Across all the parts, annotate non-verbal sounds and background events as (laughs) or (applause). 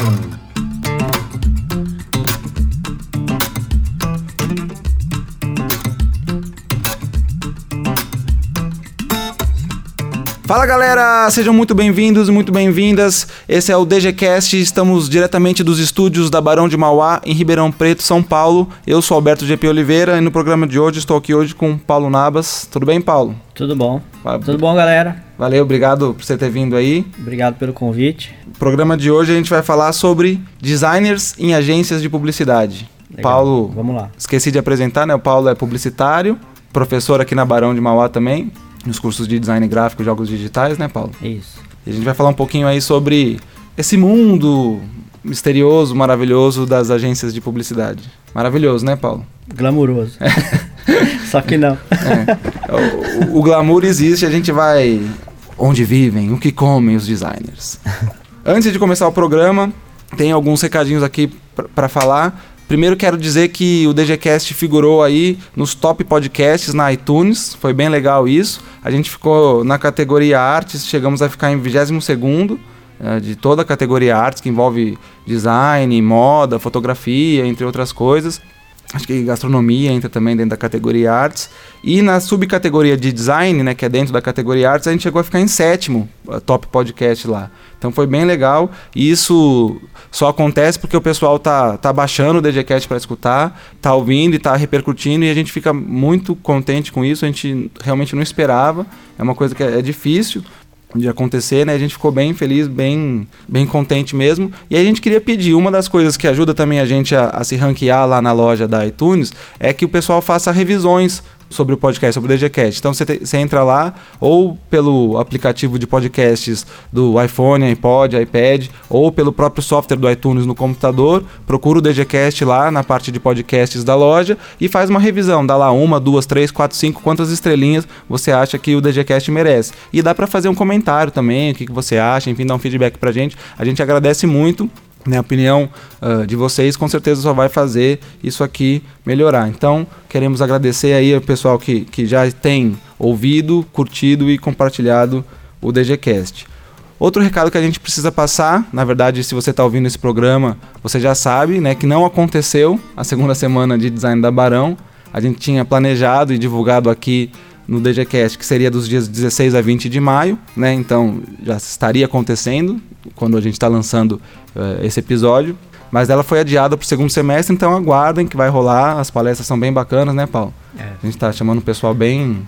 Boom. Fala galera, sejam muito bem-vindos e muito bem-vindas. Esse é o DGCast, estamos diretamente dos estúdios da Barão de Mauá, em Ribeirão Preto, São Paulo. Eu sou Alberto GP Oliveira e no programa de hoje estou aqui hoje com Paulo Nabas. Tudo bem, Paulo? Tudo bom. Tudo bom, galera? Valeu, obrigado por você ter vindo aí. Obrigado pelo convite. No programa de hoje a gente vai falar sobre designers em agências de publicidade. Legal. Paulo, Vamos lá. esqueci de apresentar, né? O Paulo é publicitário, professor aqui na Barão de Mauá também, nos cursos de design gráfico e jogos digitais, né, Paulo? Isso. E a gente vai falar um pouquinho aí sobre esse mundo misterioso, maravilhoso das agências de publicidade. Maravilhoso, né, Paulo? Glamuroso. (laughs) Só que não. É. O, o glamour existe, a gente vai onde vivem, o que comem os designers. (laughs) Antes de começar o programa, tem alguns recadinhos aqui para falar. Primeiro quero dizer que o DGCast figurou aí nos top podcasts na iTunes, foi bem legal isso. A gente ficou na categoria artes, chegamos a ficar em 22º eh, de toda a categoria artes, que envolve design, moda, fotografia, entre outras coisas. Acho que gastronomia entra também dentro da categoria artes. E na subcategoria de design, né, que é dentro da categoria artes, a gente chegou a ficar em sétimo top podcast lá. Então foi bem legal. E isso só acontece porque o pessoal tá, tá baixando o DGCast para escutar, tá ouvindo e tá repercutindo e a gente fica muito contente com isso. A gente realmente não esperava. É uma coisa que é, é difícil de acontecer, né? A gente ficou bem feliz, bem, bem contente mesmo. E a gente queria pedir, uma das coisas que ajuda também a gente a, a se ranquear lá na loja da iTunes é que o pessoal faça revisões sobre o podcast, sobre o DGCast. Então você, te, você entra lá ou pelo aplicativo de podcasts do iPhone, iPod, iPad, ou pelo próprio software do iTunes no computador, procura o DGCast lá na parte de podcasts da loja e faz uma revisão. Dá lá uma, duas, três, quatro, cinco, quantas estrelinhas você acha que o DGCast merece. E dá para fazer um comentário também, o que, que você acha, enfim, dar um feedback pra gente. A gente agradece muito né, a opinião uh, de vocês com certeza só vai fazer isso aqui melhorar. Então, queremos agradecer aí ao pessoal que, que já tem ouvido, curtido e compartilhado o DGCast. Outro recado que a gente precisa passar, na verdade, se você está ouvindo esse programa, você já sabe, né, que não aconteceu a segunda semana de design da Barão. A gente tinha planejado e divulgado aqui no DGCast, que seria dos dias 16 a 20 de maio, né? Então já estaria acontecendo quando a gente está lançando uh, esse episódio. Mas ela foi adiada para o segundo semestre, então aguardem que vai rolar. As palestras são bem bacanas, né, Paulo? É. A gente está chamando o pessoal bem.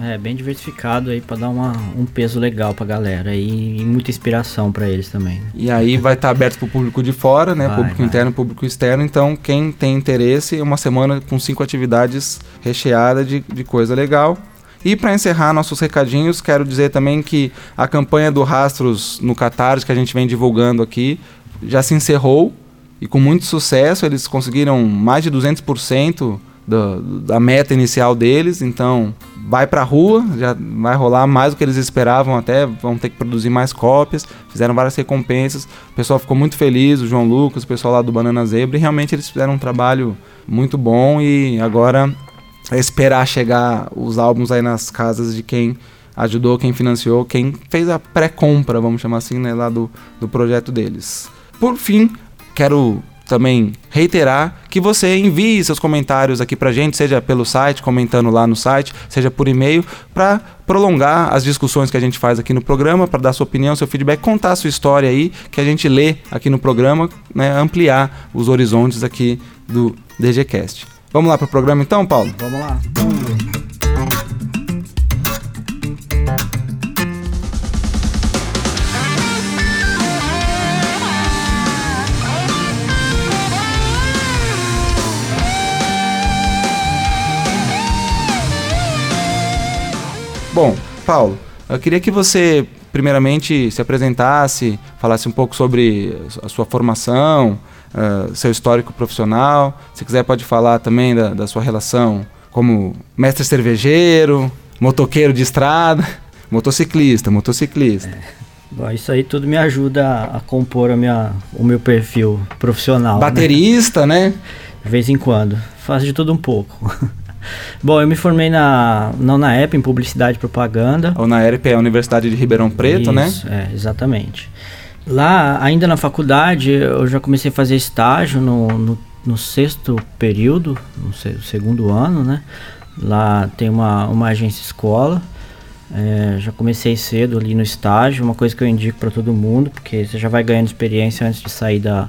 É, bem diversificado aí para dar uma, um peso legal pra galera e, e muita inspiração para eles também. né? E aí vai estar tá aberto para o público de fora, né? Vai, público vai. interno, público externo. Então, quem tem interesse, é uma semana com cinco atividades recheada de, de coisa legal. E para encerrar nossos recadinhos, quero dizer também que a campanha do Rastros no Catarse, que a gente vem divulgando aqui, já se encerrou e com muito sucesso. Eles conseguiram mais de 200% da, meta inicial deles. Então, vai para a rua, já vai rolar mais do que eles esperavam até. Vão ter que produzir mais cópias. Fizeram várias recompensas. O pessoal ficou muito feliz, o João Lucas, o pessoal lá do Banana Zebra. E realmente eles fizeram um trabalho muito bom e agora é esperar chegar os álbuns aí nas casas de quem ajudou, quem financiou, quem fez a pré-compra, vamos chamar assim, né, lá do, do projeto deles. Por fim, quero também reiterar que você envie seus comentários aqui pra gente, seja pelo site, comentando lá no site, seja por e-mail, para prolongar as discussões que a gente faz aqui no programa, para dar sua opinião, seu feedback, contar a sua história aí, que a gente lê aqui no programa, né, ampliar os horizontes aqui do DGCast. Vamos lá pro programa então, Paulo? Vamos lá. Bom, Paulo, eu queria que você primeiramente se apresentasse, falasse um pouco sobre a sua formação, uh, seu histórico profissional. Se quiser pode falar também da, da sua relação como mestre cervejeiro, motoqueiro de estrada, (laughs) motociclista, motociclista. Bom, isso aí tudo me ajuda a compor a minha, o meu perfil profissional. né? Baterista, né? De vez em quando. Faço de tudo um pouco. (laughs) Bom, eu me formei na, não na EP, em Publicidade e Propaganda. Ou na ERP, é a Universidade de Ribeirão Preto, né? Isso, É, exatamente. Lá, ainda na faculdade, eu já comecei a fazer estágio no, no, no sexto período, no se, segundo ano, né? Lá tem uma, uma agência escola. É, já comecei cedo ali no estágio, uma coisa que eu indico para todo mundo, porque você já vai ganhando experiência antes de sair da,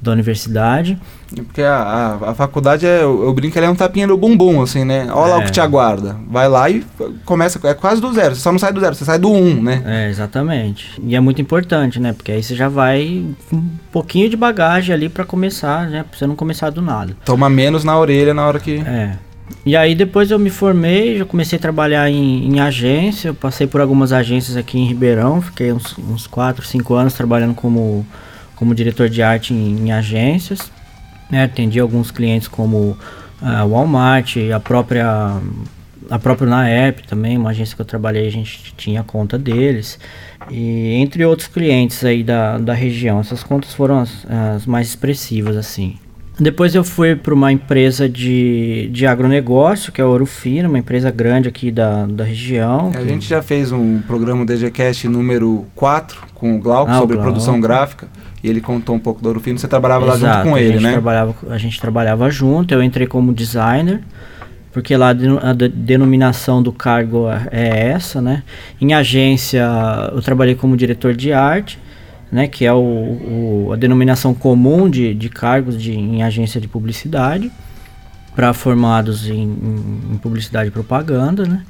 da universidade. Porque a, a, a faculdade, é, eu, eu brinco, ela é um tapinha no bumbum, assim, né? Olha lá o que É. te aguarda. Vai lá e começa, é quase do zero. Você só não sai do zero, você sai do um, né? É, exatamente. E é muito importante, né? Porque aí você já vai com um pouquinho de bagagem ali para começar, né? Pra você não começar do nada. Toma menos na orelha na hora que... É. E aí depois eu me formei, já comecei a trabalhar em, em agência, eu passei por algumas agências aqui em Ribeirão, fiquei uns, uns 4, 5 anos trabalhando como, como diretor de arte em, em agências. né, atendi alguns clientes como a Walmart, a própria a própria Naep também, uma agência que eu trabalhei, a gente tinha conta deles. E entre outros clientes aí da, da região, essas contas foram as, as mais expressivas assim. Depois eu fui para uma empresa de, de agronegócio, que é a Ouro Fino, uma empresa grande aqui da, da região. A gente já fez um programa DGCast número 4 com o Glauco Ah, o sobre Glauco. produção gráfica. E ele contou um pouco do Ouro Fino. Você trabalhava lá Exato, junto com ele, né? Trabalhava, a gente trabalhava junto, eu entrei como designer, porque lá a deno- a de- denominação do cargo é essa, né? Em agência eu trabalhei como diretor de arte, né? Que é o, o- a denominação comum de, de cargos de, em agência de publicidade, para formados em, em- em publicidade e propaganda, né?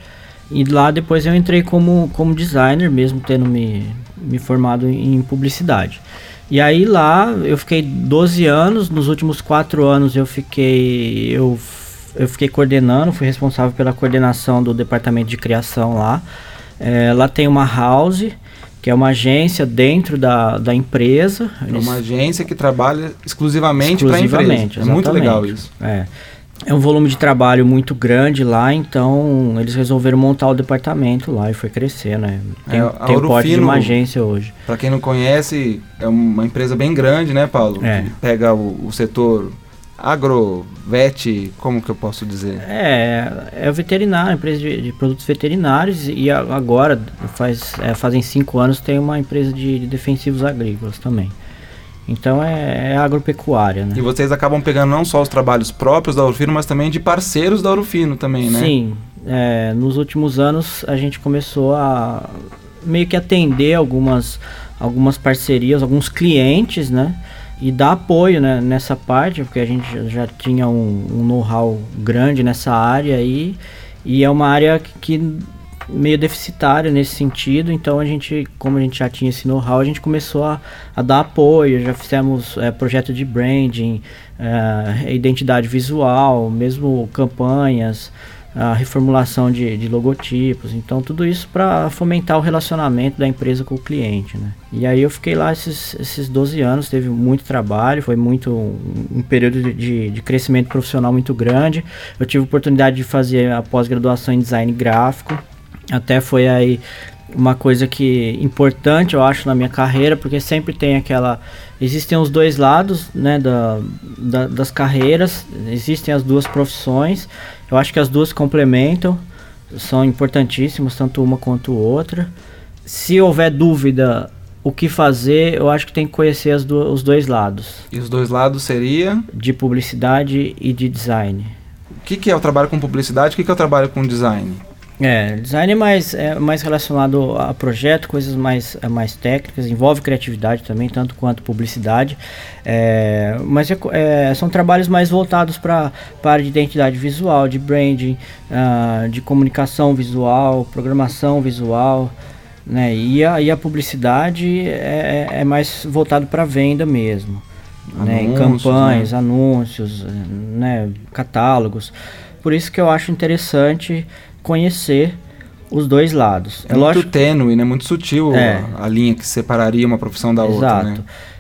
E lá depois eu entrei como, como designer, mesmo tendo me, me formado em publicidade. E aí lá eu fiquei 12 anos, nos últimos 4 anos eu fiquei eu, eu fiquei coordenando, fui responsável pela coordenação do departamento de criação lá. É, lá tem uma house, que é uma agência dentro da, da empresa. É uma agência que trabalha exclusivamente para a empresa. Exclusivamente, É muito legal isso. É. É um volume de trabalho muito grande lá, então eles resolveram montar o departamento lá e foi crescer, né? Tem, É, tem o porte de uma agência hoje. Para quem não conhece, é uma empresa bem grande, né, Paulo? É. Que pega o, o setor agro, vet, como que eu posso dizer? É, é veterinário, empresa de, de produtos veterinários e a- agora, faz, é, fazem cinco anos, tem uma empresa de, de defensivos agrícolas também. Então é, é agropecuária, né? E vocês acabam pegando não só os trabalhos próprios da Ourofino, mas também de parceiros da Ourofino também, né? Sim, é, nos últimos anos a gente começou a meio que atender algumas, algumas parcerias, alguns clientes, né? E dar apoio né, nessa parte, porque a gente já- tinha um, um know-how grande nessa área aí, e é uma área que meio deficitária nesse sentido, então a gente, como a gente já tinha esse know-how, a gente começou a, a dar apoio, já fizemos é, projeto de branding, é, identidade visual, mesmo campanhas, a reformulação de, de logotipos, então tudo isso para fomentar o relacionamento da empresa com o cliente, né? E aí eu fiquei lá esses, esses 12 anos, teve muito trabalho, foi muito um, período de- de, crescimento profissional muito grande. Eu tive oportunidade de fazer a pós-graduação em design gráfico, até foi aí uma coisa que importante eu acho na minha carreira porque sempre tem aquela existem os dois lados né da, da- das carreiras existem as duas profissões eu acho que as duas complementam são importantíssimas tanto uma quanto outra se houver dúvida o que fazer eu acho que tem que conhecer as du- os dois lados E os dois lados seria... de publicidade e de design O que, que é o trabalho com publicidade? O que, que é o trabalho com design? É, design é mais, é mais relacionado a projeto, coisas mais, é mais técnicas, envolve criatividade também, tanto quanto publicidade. É, mas é é, são trabalhos mais voltados para a área de identidade visual, de branding, ah, de comunicação visual, programação visual. Né? E, a, e a publicidade é, é mais voltado para venda mesmo. Né? Em Anúncios, campanhas, anúncios, né? catálogos. Por isso que eu acho interessante conhecer os dois lados. É muito lógico. tênue, né? Muito sutil É. a, a linha que separaria uma profissão da outra, Exato. né?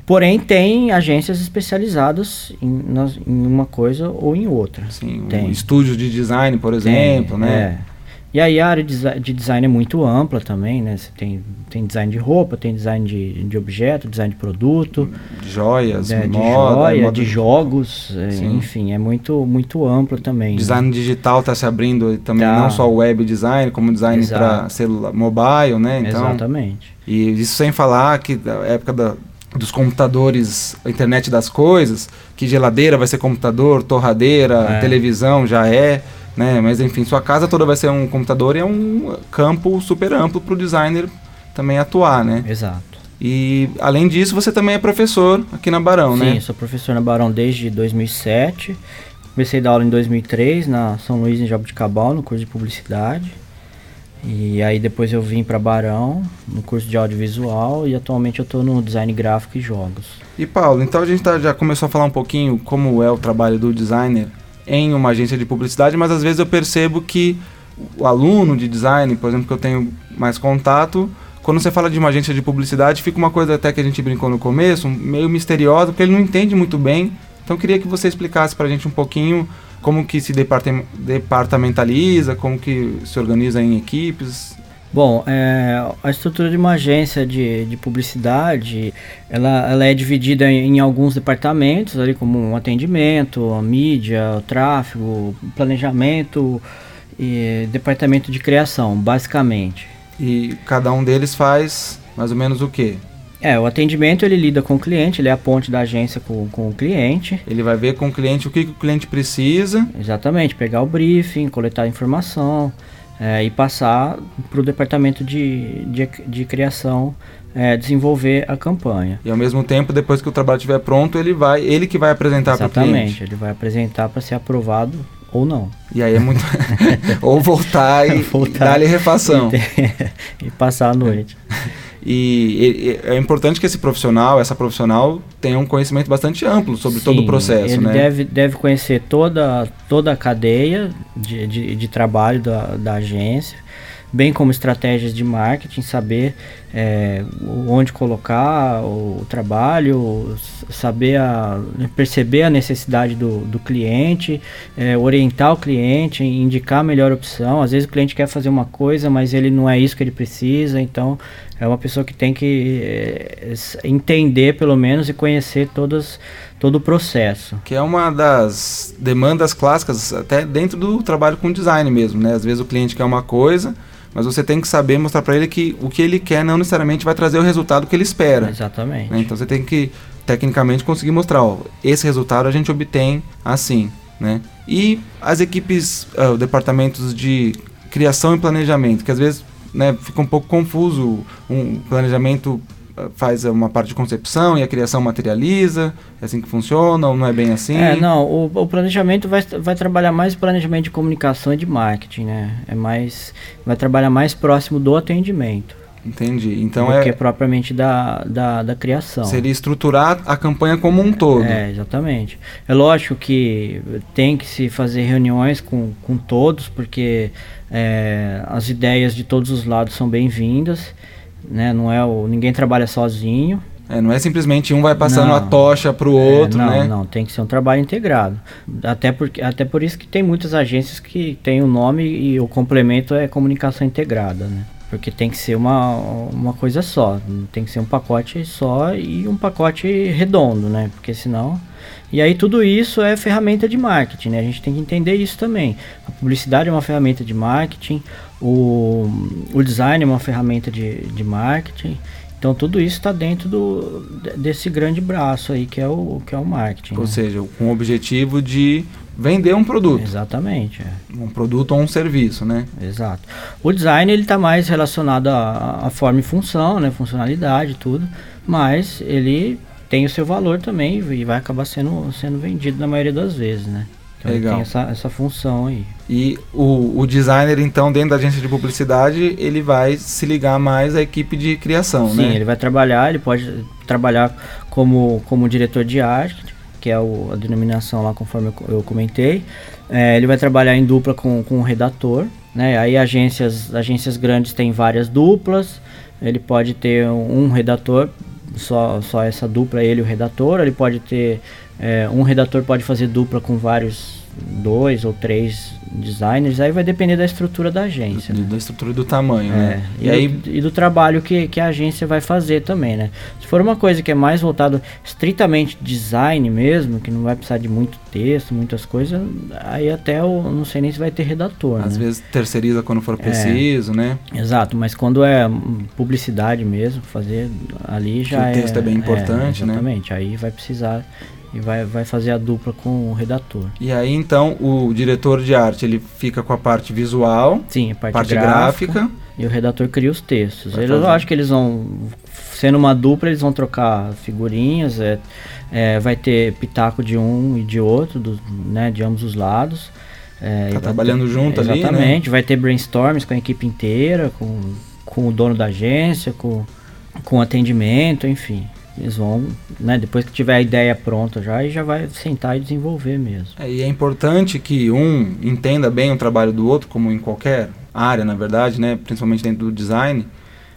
Porém, tem agências especializadas em, nas- em uma coisa ou em outra. Assim, Tem. um estúdio de design, por exemplo, Tem, né? é. E aí a área de design é muito ampla também, né? Você tem, tem design de roupa, tem design de, de objeto, design de produto. De joias, né? moda, de joia, moda... de jogos, é, enfim, é muito, muito amplo também. Design né? digital está se abrindo também, tá. não só web design, como design para celular, mobile, né? Então, Exatamente. E isso sem falar que da época da, dos computadores, a internet das coisas, que geladeira vai ser computador, torradeira, é. televisão já é né? Mas enfim, sua casa toda vai ser um computador e é um campo super amplo para o designer também atuar, né? Exato. E além disso, você também é professor aqui na Barão, Sim, né? Sim, sou professor na Barão desde 2007. Comecei a dar aula em 2003 na São Luís em Jabuticabal, no curso de publicidade. E aí depois eu vim para Barão, no curso de audiovisual, e atualmente eu estou no design gráfico e jogos. E Paulo, então a gente tá, já começou a falar um pouquinho como é o trabalho do designer em uma agência de publicidade, mas às vezes eu percebo que o aluno de design, por exemplo, que eu tenho mais contato, quando você fala de uma agência de publicidade, fica uma coisa até que a gente brincou no começo, meio misteriosa, porque ele não entende muito bem. Então queria que você explicasse para a gente um pouquinho como que se departamentaliza, como que se organiza em equipes, Bom, é, a estrutura de uma agência de, de publicidade, ela, ela é dividida em, em, alguns departamentos, ali como atendimento, a mídia, o tráfego, planejamento e departamento de criação, basicamente. E cada um deles faz mais ou menos o quê? É, o atendimento ele lida com o cliente, ele é a ponte da agência com, com o cliente. Ele vai ver com o cliente o que, que o cliente precisa. Exatamente, pegar o briefing, coletar informação, é, e passar para o departamento de, de, de criação é, desenvolver a campanha. E ao mesmo tempo, depois que o trabalho estiver pronto, ele vai, ele que vai apresentar para o cliente. Exatamente, ele vai apresentar para ser aprovado ou não. E aí é muito (laughs) (laughs) ou voltar e, voltar, e dar-lhe refação (laughs) e, e passar a noite. E, e, é importante que esse profissional, essa profissional, tenha um conhecimento bastante amplo sobre Sim, todo o processo. Ele né? deve, deve conhecer toda, toda a cadeia de, de, de trabalho da, da agência bem como estratégias de marketing, saber é, onde colocar o, trabalho, saber a, perceber a necessidade do, do cliente, é, orientar o cliente, indicar a melhor opção. Às vezes o cliente quer fazer uma coisa, mas ele não é isso que ele precisa, então é uma pessoa que tem que é, entender pelo menos e conhecer todas todo o processo. Que é uma das demandas clássicas até dentro do trabalho com design mesmo, né? Às vezes o cliente quer uma coisa, mas você tem que saber mostrar para ele que o que ele quer não necessariamente vai trazer o resultado que ele espera. Exatamente. Né? Então você tem que tecnicamente conseguir mostrar, ó, esse resultado a gente obtém assim, né? E as equipes, uh, departamentos de criação e planejamento, que às vezes né, fica um pouco confuso um planejamento faz uma parte de concepção e a criação materializa? É assim que funciona ou não é bem assim? É, não, o, o planejamento vai, vai trabalhar mais planejamento de comunicação e de marketing, né? É mais, vai trabalhar mais próximo do atendimento. Entendi. Então do é. que propriamente da, da, da, criação. Seria estruturar a campanha como um todo. É, exatamente. É lógico que tem que se fazer reuniões com, com todos, porque é, as ideias de todos os lados são bem-vindas né? Não é o ninguém trabalha sozinho. É, não é simplesmente um vai passando não, a tocha para o é, outro, é, não, né? Não, tem que ser um trabalho integrado. Até, porque, até por isso que tem muitas agências que têm o um nome e o complemento é comunicação integrada, né? Porque tem que ser uma, uma coisa só, tem que ser um pacote só e um pacote redondo, né? Porque senão. E aí tudo isso é ferramenta de marketing, né? A gente tem que entender isso também. A publicidade é uma ferramenta de marketing, o, o design é uma ferramenta de, de marketing. Então tudo isso está dentro do, desse grande braço aí que é o, que é o marketing. Ou né? seja, com o objetivo de vender um produto. Exatamente. É. Um produto ou um serviço, né? Exato. O design ele está mais relacionado à, à forma e função, né? Funcionalidade, tudo. Mas ele tem o seu valor também e vai acabar sendo, sendo vendido na maioria das vezes, né? Então Legal. tem essa, essa função aí. E o, o designer, então, dentro da agência de publicidade, ele vai se ligar mais à equipe de criação, Sim, né? Sim, ele vai trabalhar, ele pode trabalhar como, como diretor de arte, que é o, a denominação lá conforme eu, eu comentei. É, ele vai trabalhar em dupla com, com o redator, né? Aí agências, agências grandes têm várias duplas, ele pode ter um, um redator, só, só essa dupla, ele e o redator, ele pode ter, é, um redator pode fazer dupla com vários, dois ou três designers, aí vai depender da estrutura da agência. Do, né? Da estrutura e do tamanho, É, né? e, E aí, do, e do trabalho que, que a agência vai fazer também, né? Se for uma coisa que é mais voltado estritamente design mesmo, que não vai precisar de muito texto, muitas coisas, aí até eu não sei nem se vai ter redator, às né? vezes terceiriza quando for preciso, né? Exato, mas quando é publicidade mesmo, fazer ali já o é... texto é bem importante, né? Exatamente, aí vai precisar e vai, vai fazer a dupla com o redator. E aí, então, o diretor de arte, ele fica com a parte visual, Sim, a parte, parte gráfica, gráfica. e o redator cria os textos. Vai eu fazer. acho que eles vão, sendo uma dupla, eles vão trocar figurinhas, é, é, vai ter pitaco de um e de outro, do, né, de ambos os lados. É, Tá trabalhando ter- junto ali, né? Exatamente, vai ter brainstorms com a equipe inteira, com, com o dono da agência, com, com atendimento, enfim. Eles vão, né, depois que tiver a ideia pronta já, já vai sentar e desenvolver mesmo. É, e é importante que um entenda bem o trabalho do outro, como em qualquer área, na verdade, né? principalmente dentro do design,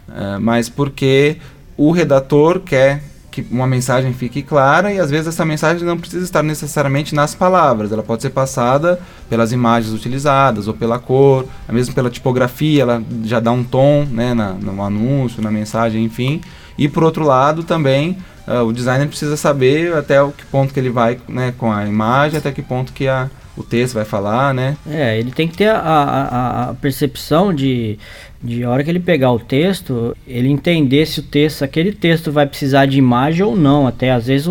é, mas porque o redator quer que uma mensagem fique clara e às vezes essa mensagem não precisa estar necessariamente nas palavras, ela pode ser passada pelas imagens utilizadas ou pela cor, mesmo pela tipografia, ela já dá um tom né, na, no anúncio, na mensagem, enfim. E por outro lado também ah, o designer precisa saber até o que ponto que ele vai né, com a imagem, até que ponto que a, o texto vai falar, né? É, ele tem que ter a, a, a- percepção de, de hora que ele pegar o texto, ele entender se o texto, aquele texto vai precisar de imagem ou não. Até às vezes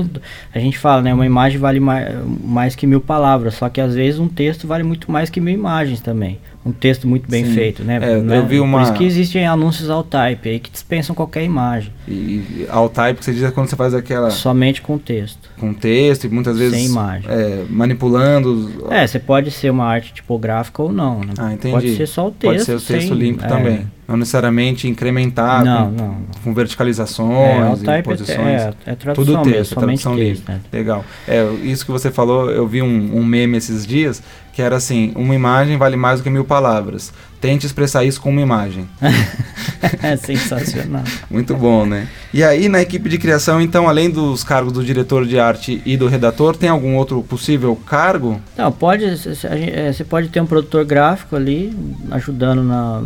a gente fala, né, uma imagem vale mais, mais que mil palavras, só que às vezes um texto vale muito mais que mil imagens também. Um texto muito bem Sim. feito, né? É, eu Né? vi uma- Por isso que existem anúncios all type aí que dispensam qualquer imagem, E, ao type que você diz é quando você faz aquela somente com texto. com texto e muitas vezes Sem imagem. é, manipulando. É, você pode ser uma arte tipográfica ou não, né? Ah, entendi. Pode ser só o texto. Pode ser o texto sem- limpo é. também. Não necessariamente incrementar Não, com, não. com É, verticalizações all e posições. é, é tradução Tudo mesmo, texto, somente tradução livre. né? Legal. É, isso que você falou, eu vi um, um meme esses dias, que era assim, uma imagem vale mais do que mil palavras. Tente expressar isso com uma imagem. (laughs) é sensacional. Muito bom, né? E aí, na equipe de criação, então, além dos cargos do diretor de arte e do redator, tem algum outro possível cargo? Não, pode, é, você pode ter um produtor gráfico ali ajudando na,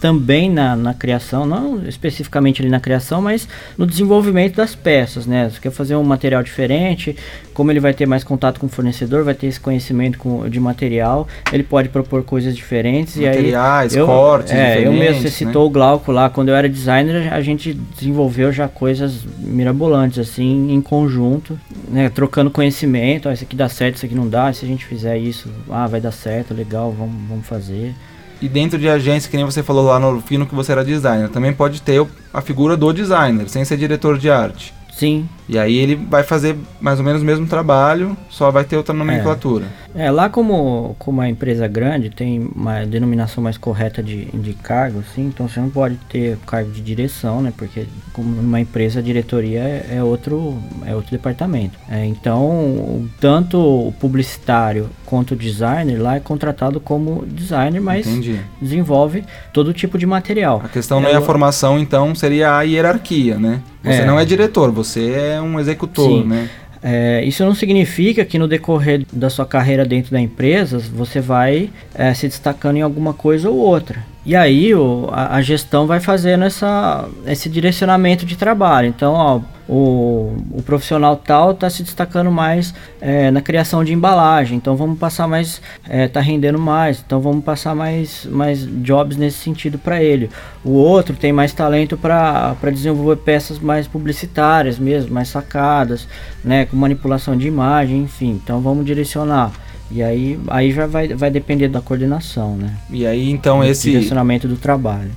também na, na criação, não especificamente ali na criação, mas no desenvolvimento das peças, né? Você quer fazer um material diferente, como ele vai ter mais contato com o fornecedor, vai ter esse conhecimento com, de material, ele pode propor coisas diferentes e aí Materiais, eu, cortes é, eu mesmo, você né? citou o Glauco lá, quando eu era designer, a gente desenvolveu já coisas mirabolantes, assim, em conjunto, né, trocando conhecimento, ó, isso aqui dá certo, isso aqui não dá, se a gente fizer isso, ah, vai dar certo, legal, vamos, vamos fazer. E dentro de agência, que nem você falou lá no fino que você era designer, também pode ter a figura do designer, sem ser diretor de arte. Sim, E aí ele vai fazer mais ou menos o mesmo trabalho, só vai ter outra nomenclatura. É, lá como, como a empresa grande tem uma denominação mais correta de, de cargo, assim, então você não pode ter cargo de direção, né? Porque como numa empresa a diretoria é, é outro, é outro departamento. É, então, tanto o publicitário quanto o designer lá é contratado como designer, mas Entendi. desenvolve todo tipo de material. A questão não é a formação, então, seria a hierarquia, né? Você É. não é diretor, você é um executor, Sim. né? É, isso não significa que no decorrer da sua carreira dentro da empresa você vai é, se destacando em alguma coisa ou outra. E aí o- a, a gestão vai fazendo essa, esse direcionamento de trabalho. Então, ó, o, o profissional tal está se destacando mais é, na criação de embalagem. Então vamos passar mais, está rendendo mais. Então vamos passar mais, mais jobs nesse sentido para ele. O outro tem mais talento para desenvolver peças mais publicitárias mesmo, mais sacadas, né, com manipulação de imagem, enfim. Então vamos direcionar. E aí, aí já vai, vai depender da coordenação, né? E aí, então, esse, direcionamento do trabalho.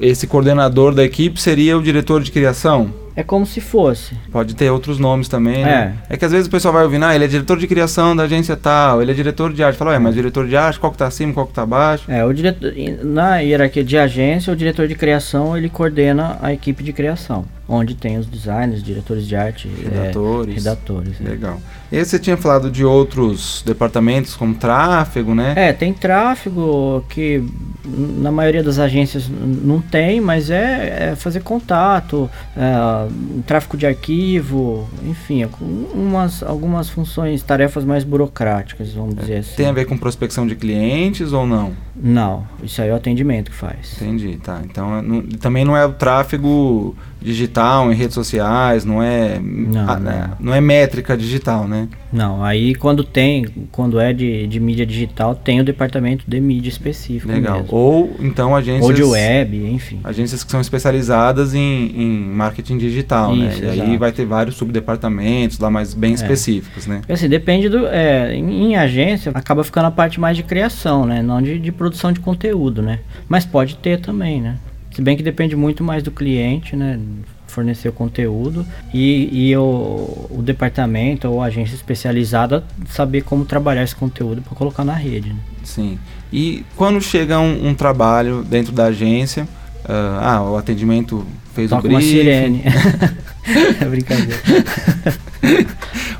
esse coordenador da equipe seria o diretor de criação? É como se fosse. Pode ter outros nomes também, né? É que às vezes o pessoal vai ouvir, ah, ele é diretor de criação da agência tal, ele é diretor de arte. Fala, ué, mas diretor de arte, qual que tá acima, qual que tá abaixo? É, o diretor, na hierarquia de agência, o diretor de criação ele coordena a equipe de criação, onde tem os designers, diretores de arte, é, Redatores. redatores. é. Legal. E aí você tinha falado de outros departamentos, como tráfego, né? É, tem tráfego que na maioria das agências não tem, mas é, é fazer contato, é, tráfego de arquivo, enfim, é umas, algumas funções, tarefas mais burocráticas, vamos dizer assim. Tem a ver com prospecção de clientes ou não? Não, isso aí é o atendimento que faz. Entendi, tá. Então não, também não é o tráfego digital em redes sociais, não é não, a, não. não é métrica digital, né? Não, aí quando tem, quando é de, de mídia digital, tem o departamento de mídia específico. Legal. Mesmo. Ou então agências. Ou de web, enfim. Agências que são especializadas em, em marketing digital, né? Isso, né? E aí vai ter vários subdepartamentos lá mais bem é. específicos, né? Assim, depende do. É, em, em, agência acaba ficando a parte mais de criação, né? Não de, de produção de conteúdo, né? Mas pode ter também, né? Se bem que depende muito mais do cliente, né? Fornecer o conteúdo e, e o, o departamento ou agência especializada saber como trabalhar esse conteúdo para colocar na rede. Né? Sim. E quando chega um, um trabalho dentro da agência, uh, ah, o atendimento fez Toca o briefing. uma sirene. (laughs) é brincadeira.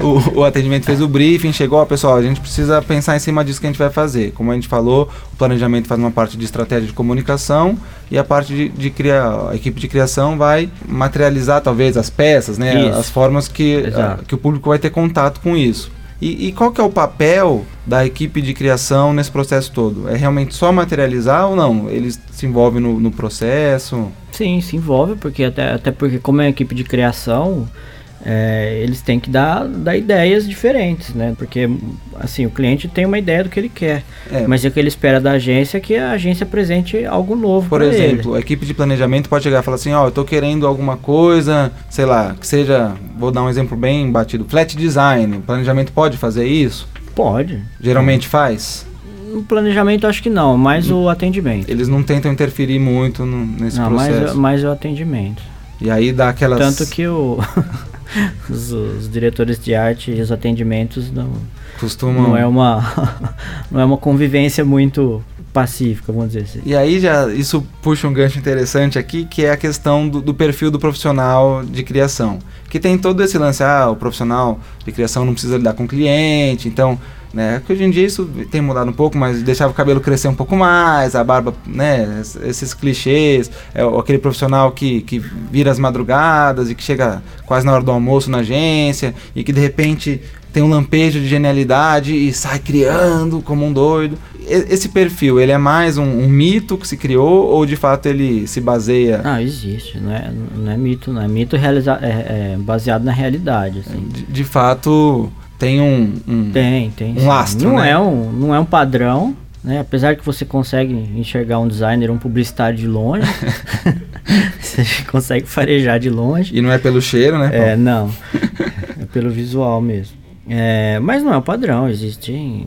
o, o, atendimento fez o briefing, chegou, ó, pessoal, a gente precisa pensar em cima disso que a gente vai fazer. Como a gente falou, o planejamento faz uma parte de estratégia de comunicação e a parte de, de criar, a equipe de criação vai materializar talvez as peças, né, as formas que, a, que o público vai ter contato com isso. E, e, qual que é o papel da equipe de criação nesse processo todo? É realmente só materializar ou não? Eles se envolvem no, no processo? Sim, se envolve, porque até, até porque como é equipe de criação, é, eles têm que dar, dar ideias diferentes, né? Porque assim, o cliente tem uma ideia do que ele quer, é. mas o que ele espera da agência é que a agência apresente algo novo. Por exemplo, ele. a equipe de planejamento pode chegar e falar assim, ó, oh, eu estou querendo alguma coisa, sei lá, que seja, vou dar um exemplo bem batido, flat design. O planejamento pode fazer isso? Pode. Geralmente faz? O planejamento acho que não, mas o atendimento. Eles não tentam interferir muito no, nesse não, processo. Mais, mais o atendimento. E aí dá aquelas. Tanto que o. (laughs) (laughs) os, os, diretores de arte e os atendimentos não costumam não é uma (laughs) não é uma convivência muito pacífica, vamos dizer assim. E aí já isso puxa um gancho interessante aqui, que é a questão do, do perfil do profissional de criação. Que tem todo esse lance, ah, o profissional de criação não precisa lidar com o cliente, então né? Que hoje em dia isso tem mudado um pouco, mas deixava o cabelo crescer um pouco mais, a barba, né? Esses clichês, é aquele profissional que, que vira as madrugadas e que chega quase na hora do almoço na agência e que de repente tem um lampejo de genialidade e sai criando como um doido. Esse perfil, ele é mais um, um mito que se criou ou de fato ele se baseia? Ah, existe, não é, não é mito, não é mito realiza é, é baseado na realidade. Assim. De, de fato tem um, um tem tem um lastro, não né? é um não é um padrão né? Apesar que você consegue enxergar um designer um publicitário de longe (laughs) (laughs) você consegue farejar de longe. E não é pelo cheiro né é não. (laughs) É pelo visual mesmo. É, mas não é um padrão existe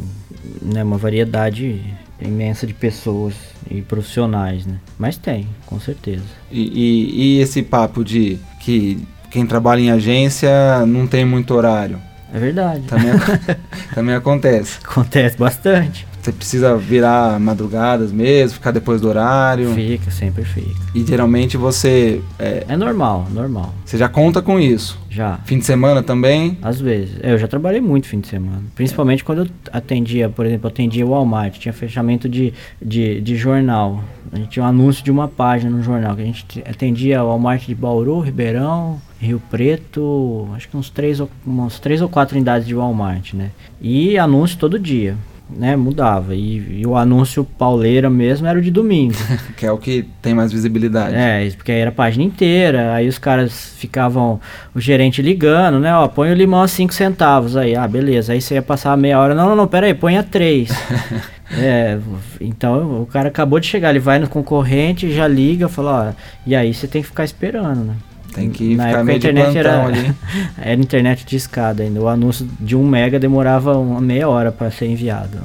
né, uma variedade imensa de pessoas e profissionais né? Mas tem com certeza. E, e, e esse papo de que quem trabalha em agência não tem muito horário é verdade. Também, (laughs) também acontece. Acontece bastante. Você precisa virar madrugadas mesmo, ficar depois do horário? Fica, sempre fica. E geralmente você. É, é normal, normal. Você já conta com isso? Já. Fim de semana também? Às vezes. Eu já trabalhei muito fim de semana. Principalmente quando eu atendia, por exemplo, eu atendia o Walmart, tinha fechamento de, de, de jornal. A gente tinha um anúncio de uma página no jornal, que a gente atendia o Walmart de Bauru, Ribeirão, Rio Preto, acho que uns três, uns três ou quatro unidades de Walmart, né? E anúncio todo dia né, mudava. E, e, o anúncio pauleira mesmo era o de domingo. (laughs) que é o que tem mais visibilidade. É, porque aí era a página inteira, aí os caras ficavam, o gerente ligando, né, ó, põe o limão a 5 centavos aí, ah, beleza, aí você ia passar meia hora, não, não, não, pera aí, põe a 3. (laughs) é, então o cara acabou de chegar, ele vai no concorrente, já liga, fala, ó, e aí você tem que ficar esperando, né. Tem que Na ficar meio a internet era, ali. (laughs) era internet de escada ainda. O anúncio de um mega demorava uma meia hora para ser enviado.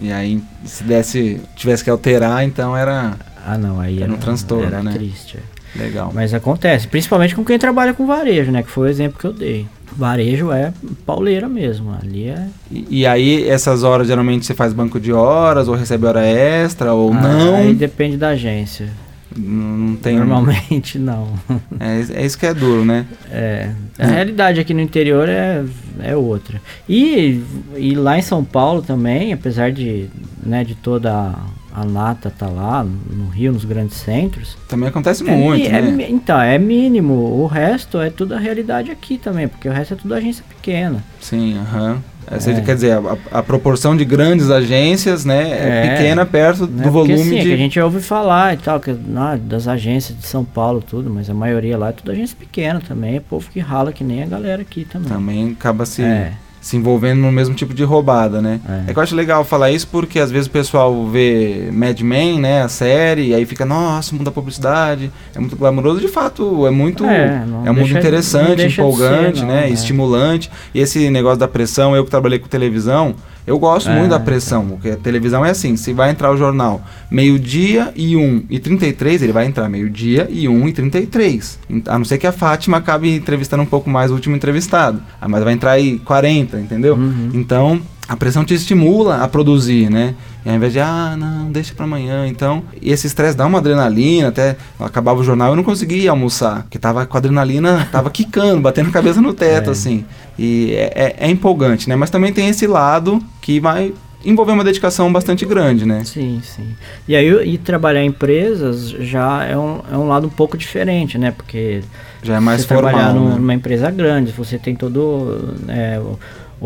E aí, se desse, tivesse que alterar, então era. Ah, não, aí era, era um transtorno, era né? triste. Legal. Mas acontece, principalmente com quem trabalha com varejo, né? Que foi o exemplo que eu dei. Varejo é pauleira mesmo, ali é... E, e, aí, essas horas, geralmente você faz banco de horas, ou recebe hora extra, ou ah, não? Aí depende da agência. Não tem. Normalmente não. É, é isso que é duro, né? É. A realidade aqui no interior é, é outra. E, e lá em São Paulo também, apesar de, né, de toda a nata tá lá no Rio, nos grandes centros. Também acontece é muito, é, né? então, é mínimo. O resto é tudo a realidade aqui também, porque o resto é tudo agência pequena. Sim, aham. É. Quer dizer, a, a, proporção de grandes agências né, é, é pequena perto do volume assim, de... É que a gente ouve falar e tal, que, ah, das agências de São Paulo tudo, mas a maioria lá é tudo agência pequena também, é povo que rala que nem a galera aqui também. Também acaba se... É se envolvendo no mesmo tipo de roubada, né? É. é. que eu acho legal falar isso porque às vezes o pessoal vê Mad Men, né, a série, e aí fica, nossa, o mundo da publicidade é muito glamouroso. De fato, é muito. É, é um mundo interessante, empolgante, ser, não, né? É. Estimulante. E esse negócio da pressão, eu que trabalhei com televisão, eu gosto é, muito da pressão, porque a televisão é assim, se vai entrar o jornal meio-dia e 1 e 33, ele vai entrar meio-dia e 1 e 33. A não ser que a Fátima acabe entrevistando um pouco mais o último entrevistado. Ah, mas vai entrar aí 40, entendeu? Uhum. Então, a pressão te estimula a produzir, né? E ao invés de, ah, não, deixa para amanhã. Então, e esse estresse dá uma adrenalina, até acabava o jornal eu não conseguia almoçar, porque tava com a adrenalina, tava quicando, batendo a cabeça no teto, é. assim. E é, é, é, empolgante, né? Mas também tem esse lado que vai envolver uma dedicação bastante grande, né? Sim, sim. E aí, e trabalhar em empresas já é um, é um lado um pouco diferente, né? Porque já é mais você formal, trabalhar né? numa empresa grande, você tem todo é,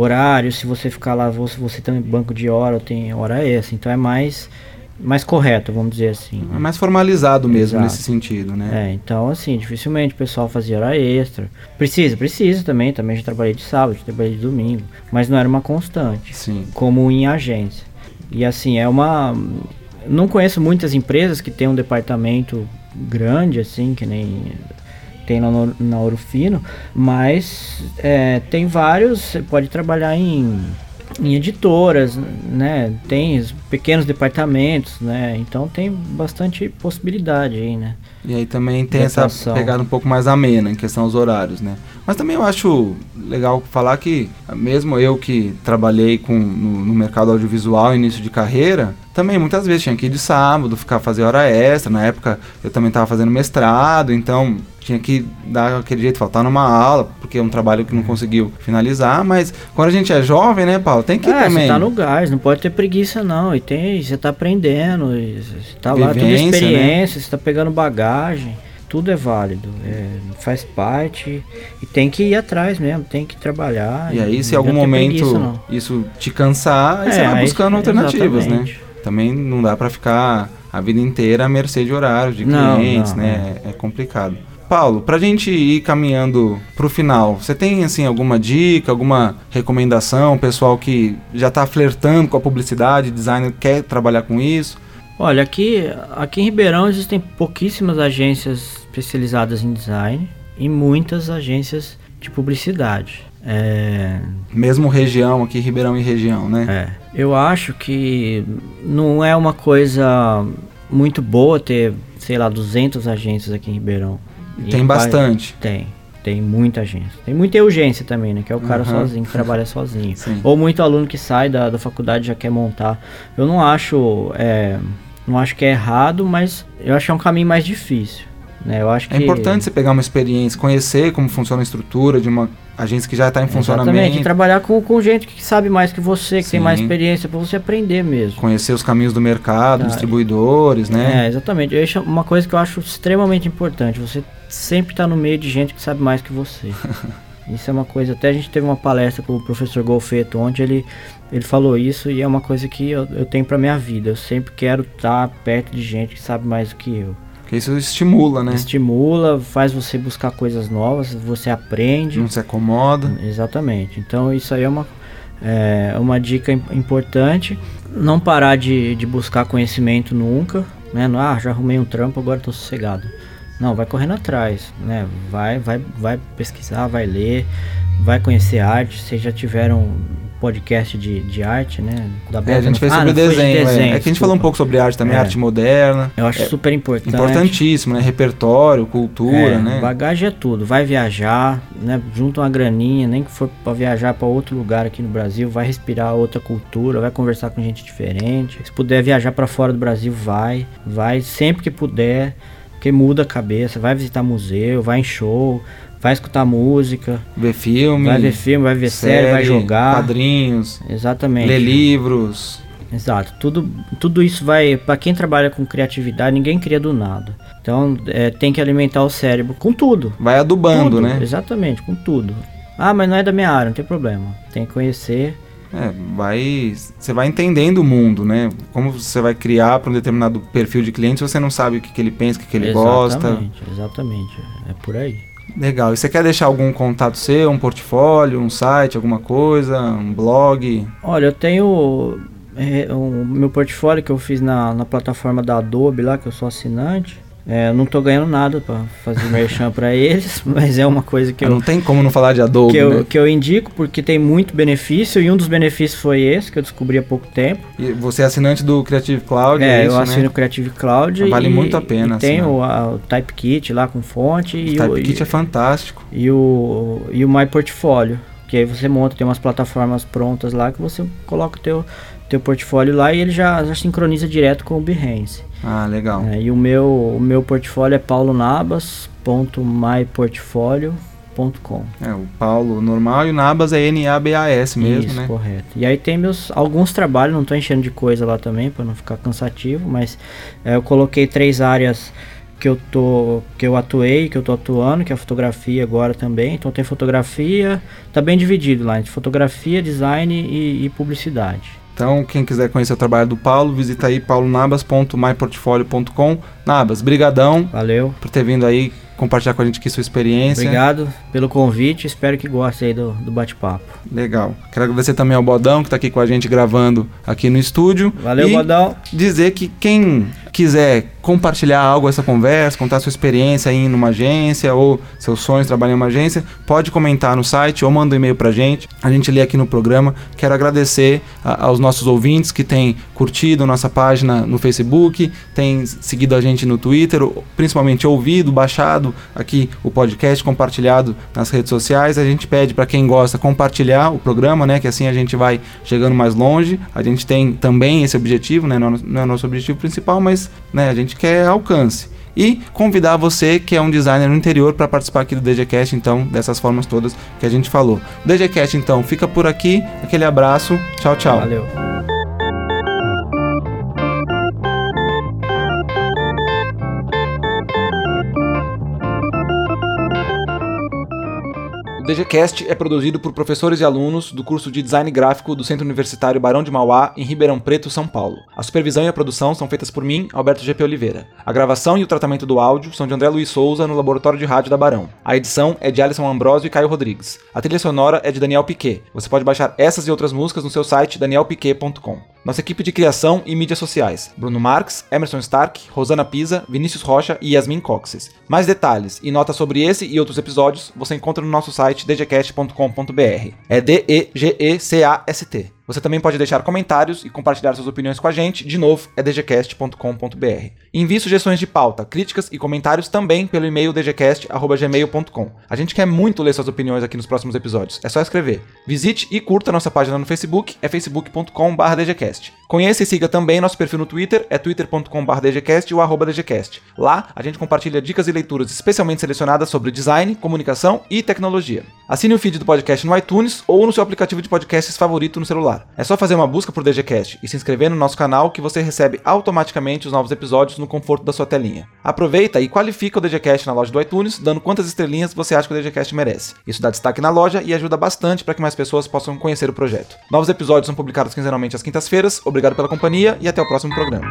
horário, se você ficar lá, você, você tem banco de hora, tem hora extra, então é mais mais correto, vamos dizer assim. É mais formalizado mesmo Exato. nesse sentido, né? É, então assim, dificilmente o pessoal fazia hora extra. Precisa, precisa também, também já trabalhei de sábado, já trabalhei de domingo, mas não era uma constante. Sim. Como em agência. E assim, é uma não conheço muitas empresas que têm um departamento grande assim, que nem tem na, na Ouro Fino, mas é, tem vários, você pode trabalhar em, em editoras, né? Tem pequenos departamentos, né? Então tem bastante possibilidade aí, né? E aí também tem essa pegada um pouco mais amena em questão dos horários, né? Mas também eu acho legal falar que, mesmo eu que trabalhei com, no, no mercado audiovisual início de carreira, também muitas vezes tinha que ir de sábado, ficar fazer hora extra. Na época eu também estava fazendo mestrado, então tinha que dar aquele jeito, faltar numa aula, porque é um trabalho que não conseguiu finalizar, mas quando a gente é jovem, né, Paulo, tem que é, também. Você tá no gás, não pode ter preguiça não, e tem, você tá aprendendo, você tá Vivência, lá, tudo experiência, né? você tá pegando bagagem, tudo é válido, é, faz parte, e tem que ir atrás mesmo, tem que trabalhar. E, aí, se em algum momento preguiça, isso te cansar, aí é, você vai buscando aí, alternativas, né? exatamente. né? Também não dá para ficar a vida inteira à mercê de horários, de clientes, não, não, né? É. é complicado. Paulo, pra gente ir caminhando pro final, você tem assim alguma dica, alguma recomendação, pessoal que já está flertando com a publicidade, designer quer trabalhar com isso? Olha, aqui, aqui em Ribeirão existem pouquíssimas agências especializadas em design e muitas agências de publicidade. É... Mesmo região, aqui Ribeirão e região, né? É. Eu acho que não é uma coisa muito boa ter, sei lá, 200 agências aqui em Ribeirão. Tem bastante. Tem. Tem muita gente. Tem muita urgência também, né? Que é o cara uhum. sozinho, que trabalha (laughs) sozinho. Sim. Ou muito aluno que sai da, da faculdade já quer montar. Eu não acho. É, não acho que é errado, mas eu acho que é um caminho mais difícil. Né? Eu acho é que... importante você pegar uma experiência, conhecer como funciona a estrutura de uma agência que já está em funcionamento. Exatamente, e trabalhar com, com gente que sabe mais que você, que Sim. tem mais experiência, para você aprender mesmo. Conhecer os caminhos do mercado, ah, distribuidores, né? É, exatamente. Eu uma coisa que eu acho extremamente importante, você sempre está no meio de gente que sabe mais que você. (laughs) Isso é uma coisa, até a gente teve uma palestra com o professor Golfeto, onde ele, ele falou isso e é uma coisa que eu, eu tenho para minha vida. Eu sempre quero estar tá perto de gente que sabe mais do que eu. Porque isso estimula, né? Estimula, faz você buscar coisas novas, você aprende. Não se acomoda. Exatamente. Então isso aí é uma, é, uma dica importante. Não parar de, de buscar conhecimento nunca. Né? Não, ah, já arrumei um trampo, agora estou sossegado. Não, vai correndo atrás, né? Vai, vai, vai pesquisar, vai ler, vai conhecer arte. Vocês já tiveram podcast de, de arte, né? Da é, a gente fez ah, sobre desenho, de desenho. É. é. que a gente falou um pouco sobre arte também, é. arte moderna. Eu acho é super importante. Importantíssimo, né? Repertório, cultura, é, né? Bagagem é tudo. Vai viajar, né? Junta uma graninha, nem que for para viajar para outro lugar aqui no Brasil, vai respirar outra cultura, vai conversar com gente diferente. Se puder viajar para fora do Brasil, vai. Vai sempre que puder, porque muda a cabeça. Vai visitar museu, vai em show vai escutar música, ver filme, vai ver filme, vai ver série, série vai jogar, quadrinhos, exatamente, ler livros. Exato. Tudo, tudo isso vai. Para quem trabalha com criatividade, ninguém cria do nada. Então é, tem que alimentar o cérebro com tudo. Vai adubando, tudo, né? Exatamente, com tudo. Ah, mas não é da minha área, não tem problema. Tem que conhecer. É, vai. Você vai entendendo o mundo, né? Como você vai criar para um determinado perfil de cliente se você não sabe o que, que ele pensa, o que, que ele gosta. Exatamente, exatamente. É por aí. Legal. E você quer deixar algum contato seu, um portfólio, um site, alguma coisa, um blog? Olha, eu tenho é, o meu portfólio que eu fiz na, na plataforma da Adobe lá, que eu sou assinante. É, não tô ganhando nada para fazer merchan para eles, (laughs) mas é uma coisa que Ah, eu, Não tem como não falar de Adobe, que, eu, né? que eu indico porque tem muito benefício e um dos benefícios foi esse que eu descobri há pouco tempo. E você é assinante do Creative Cloud, é, é, isso, eu assino né? o Creative Cloud Vale e, muito a pena tem o, a- o Typekit lá com fonte O Typekit é fantástico. e o e o My Portfolio, que aí você monta, tem umas plataformas prontas lá que você coloca o teu teu portfólio lá e ele já, já sincroniza direto com o Behance. Ah, legal. É, e o meu, o meu portfólio é paulonabas.myportfolio.com. É, o Paulo normal e o Nabas é N-A-B-A-S mesmo, Isso, né? correto. E aí tem meus alguns trabalhos, não tô enchendo de coisa lá também para não ficar cansativo, mas é, eu coloquei três áreas que eu tô que eu atuei, que eu tô atuando, que é a fotografia agora também. Então tem fotografia, tá bem dividido lá entre fotografia, design e, e publicidade. Então, quem quiser conhecer o trabalho do Paulo, visita aí paulonabas.myportfolio.com. Nabas, brigadão Valeu. por ter vindo aí compartilhar com a gente aqui sua experiência. Obrigado pelo convite, espero que goste aí do, do bate-papo. Legal. Quero agradecer também ao Bodão, que está aqui com a gente gravando aqui no estúdio. Valeu, e Bodão. dizer que quem quiser compartilhar algo essa conversa, contar sua experiência aí numa agência ou seus sonhos trabalhar em uma agência, pode comentar no site ou manda um e-mail pra gente. A gente lê aqui no programa. Quero agradecer a- aos nossos ouvintes que têm curtido nossa página no Facebook, têm seguido a gente no Twitter, principalmente ouvido, baixado aqui o podcast, compartilhado nas redes sociais. A gente pede para quem gosta compartilhar o programa, né, que assim a gente vai chegando mais longe. A gente tem também esse objetivo, né, não é é nosso objetivo principal, mas né, a gente quer alcance. E convidar você, que é um designer no interior, para participar aqui do DGCast, então, dessas formas todas que a gente falou. DGCast, então, fica por aqui. Aquele abraço. Tchau, tchau. Valeu. DGCast é produzido por professores e alunos do curso de Design Gráfico do Centro Universitário Barão de Mauá, em Ribeirão Preto, São Paulo. A supervisão e a produção são feitas por mim, Alberto GP Oliveira. A gravação e o tratamento do áudio são de André Luiz Souza, no Laboratório de Rádio da Barão. A edição é de Alisson Ambrosio e Caio Rodrigues. A trilha sonora é de Daniel Piquet. Você pode baixar essas e outras músicas no seu site danielpiquet.com. Nossa equipe de criação e mídias sociais: Bruno Marques, Emerson Stark, Rosana Pisa, Vinícius Rocha e Yasmin Coxes. Mais detalhes e notas sobre esse e outros episódios você encontra no nosso site dgcast.com.br. É D-E-G-E-C-A-S-T. Você também pode deixar comentários e compartilhar suas opiniões com a gente. De novo, é dgcast.com.br. Envie sugestões de pauta, críticas e comentários também pelo e-mail dgcast.gmail.com. A gente quer muito ler suas opiniões aqui nos próximos episódios. É só escrever. Visite e curta nossa página no Facebook, é facebook.com.br dgcast. Conheça e siga também nosso perfil no Twitter, é twitter.com.br dgcast ou arroba dgcast. Lá, a gente compartilha dicas e leituras especialmente selecionadas sobre design, comunicação e tecnologia. Assine o feed do podcast no iTunes ou no seu aplicativo de podcasts favorito no celular. É só fazer uma busca por DGCast e se inscrever no nosso canal que você recebe automaticamente os novos episódios no conforto da sua telinha. Aproveita e qualifica o DGCast na loja do iTunes, dando quantas estrelinhas você acha que o DGCast merece. Isso dá destaque na loja e ajuda bastante para que mais pessoas possam conhecer o projeto. Novos episódios são publicados quinzenalmente às quintas-feiras. Obrigado pela companhia e até o próximo programa.